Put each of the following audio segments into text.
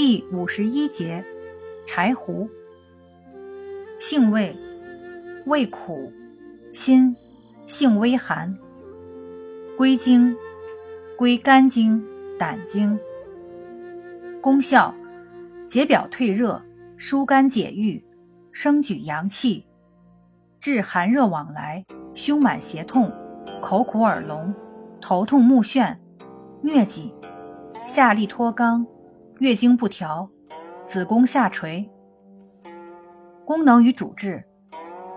第五十一节，柴胡。性味，味苦，辛，性微寒。归经，归肝经、胆经。功效，解表退热，疏肝解郁，升举阳气，治寒热往来、胸满胁痛、口苦耳聋、头痛目眩、疟疾、下利脱肛。月经不调，子宫下垂。功能与主治：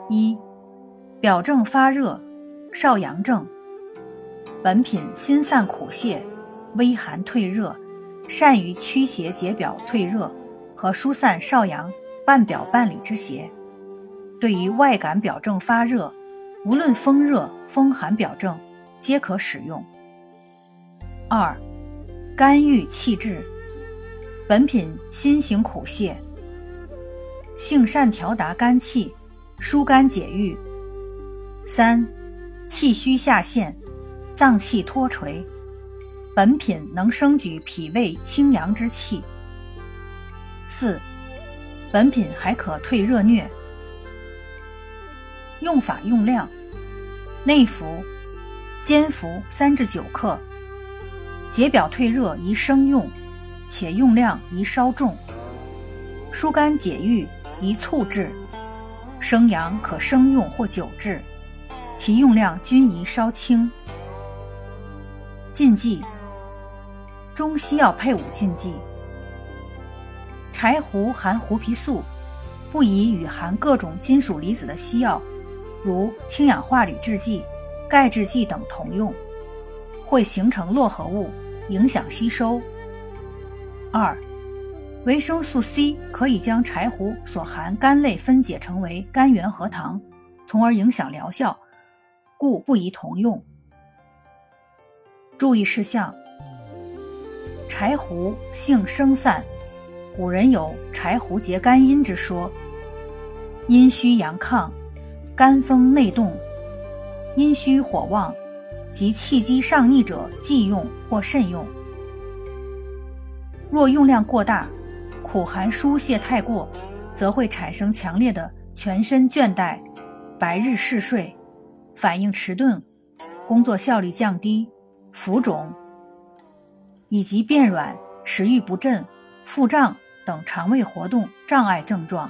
一、表证发热，少阳症。本品辛散苦泻，微寒退热，善于驱邪解表退热和疏散少阳半表半里之邪。对于外感表证发热，无论风热、风寒表证，皆可使用。二、肝郁气滞。本品辛行苦泻，性善调达肝气，疏肝解郁。三，气虚下陷，脏气脱垂，本品能升举脾胃清阳之气。四，本品还可退热疟。用法用量：内服，煎服三至九克。解表退热宜生用。且用量宜稍重，疏肝解郁宜醋制，生阳可生用或久制，其用量均宜稍轻。禁忌：中西药配伍禁忌。柴胡含胡皮素，不宜与含各种金属离子的西药，如氢氧化铝制剂、钙制剂等同用，会形成络合物，影响吸收。二，维生素 C 可以将柴胡所含苷类分解成为甘原核糖，从而影响疗效，故不宜同用。注意事项：柴胡性生散，古人有柴胡结肝阴之说，阴虚阳亢，肝风内动，阴虚火旺及气机上逆者忌用或慎用。若用量过大，苦寒疏泄太过，则会产生强烈的全身倦怠、白日嗜睡、反应迟钝、工作效率降低、浮肿，以及变软、食欲不振、腹胀等肠胃活动障碍症状。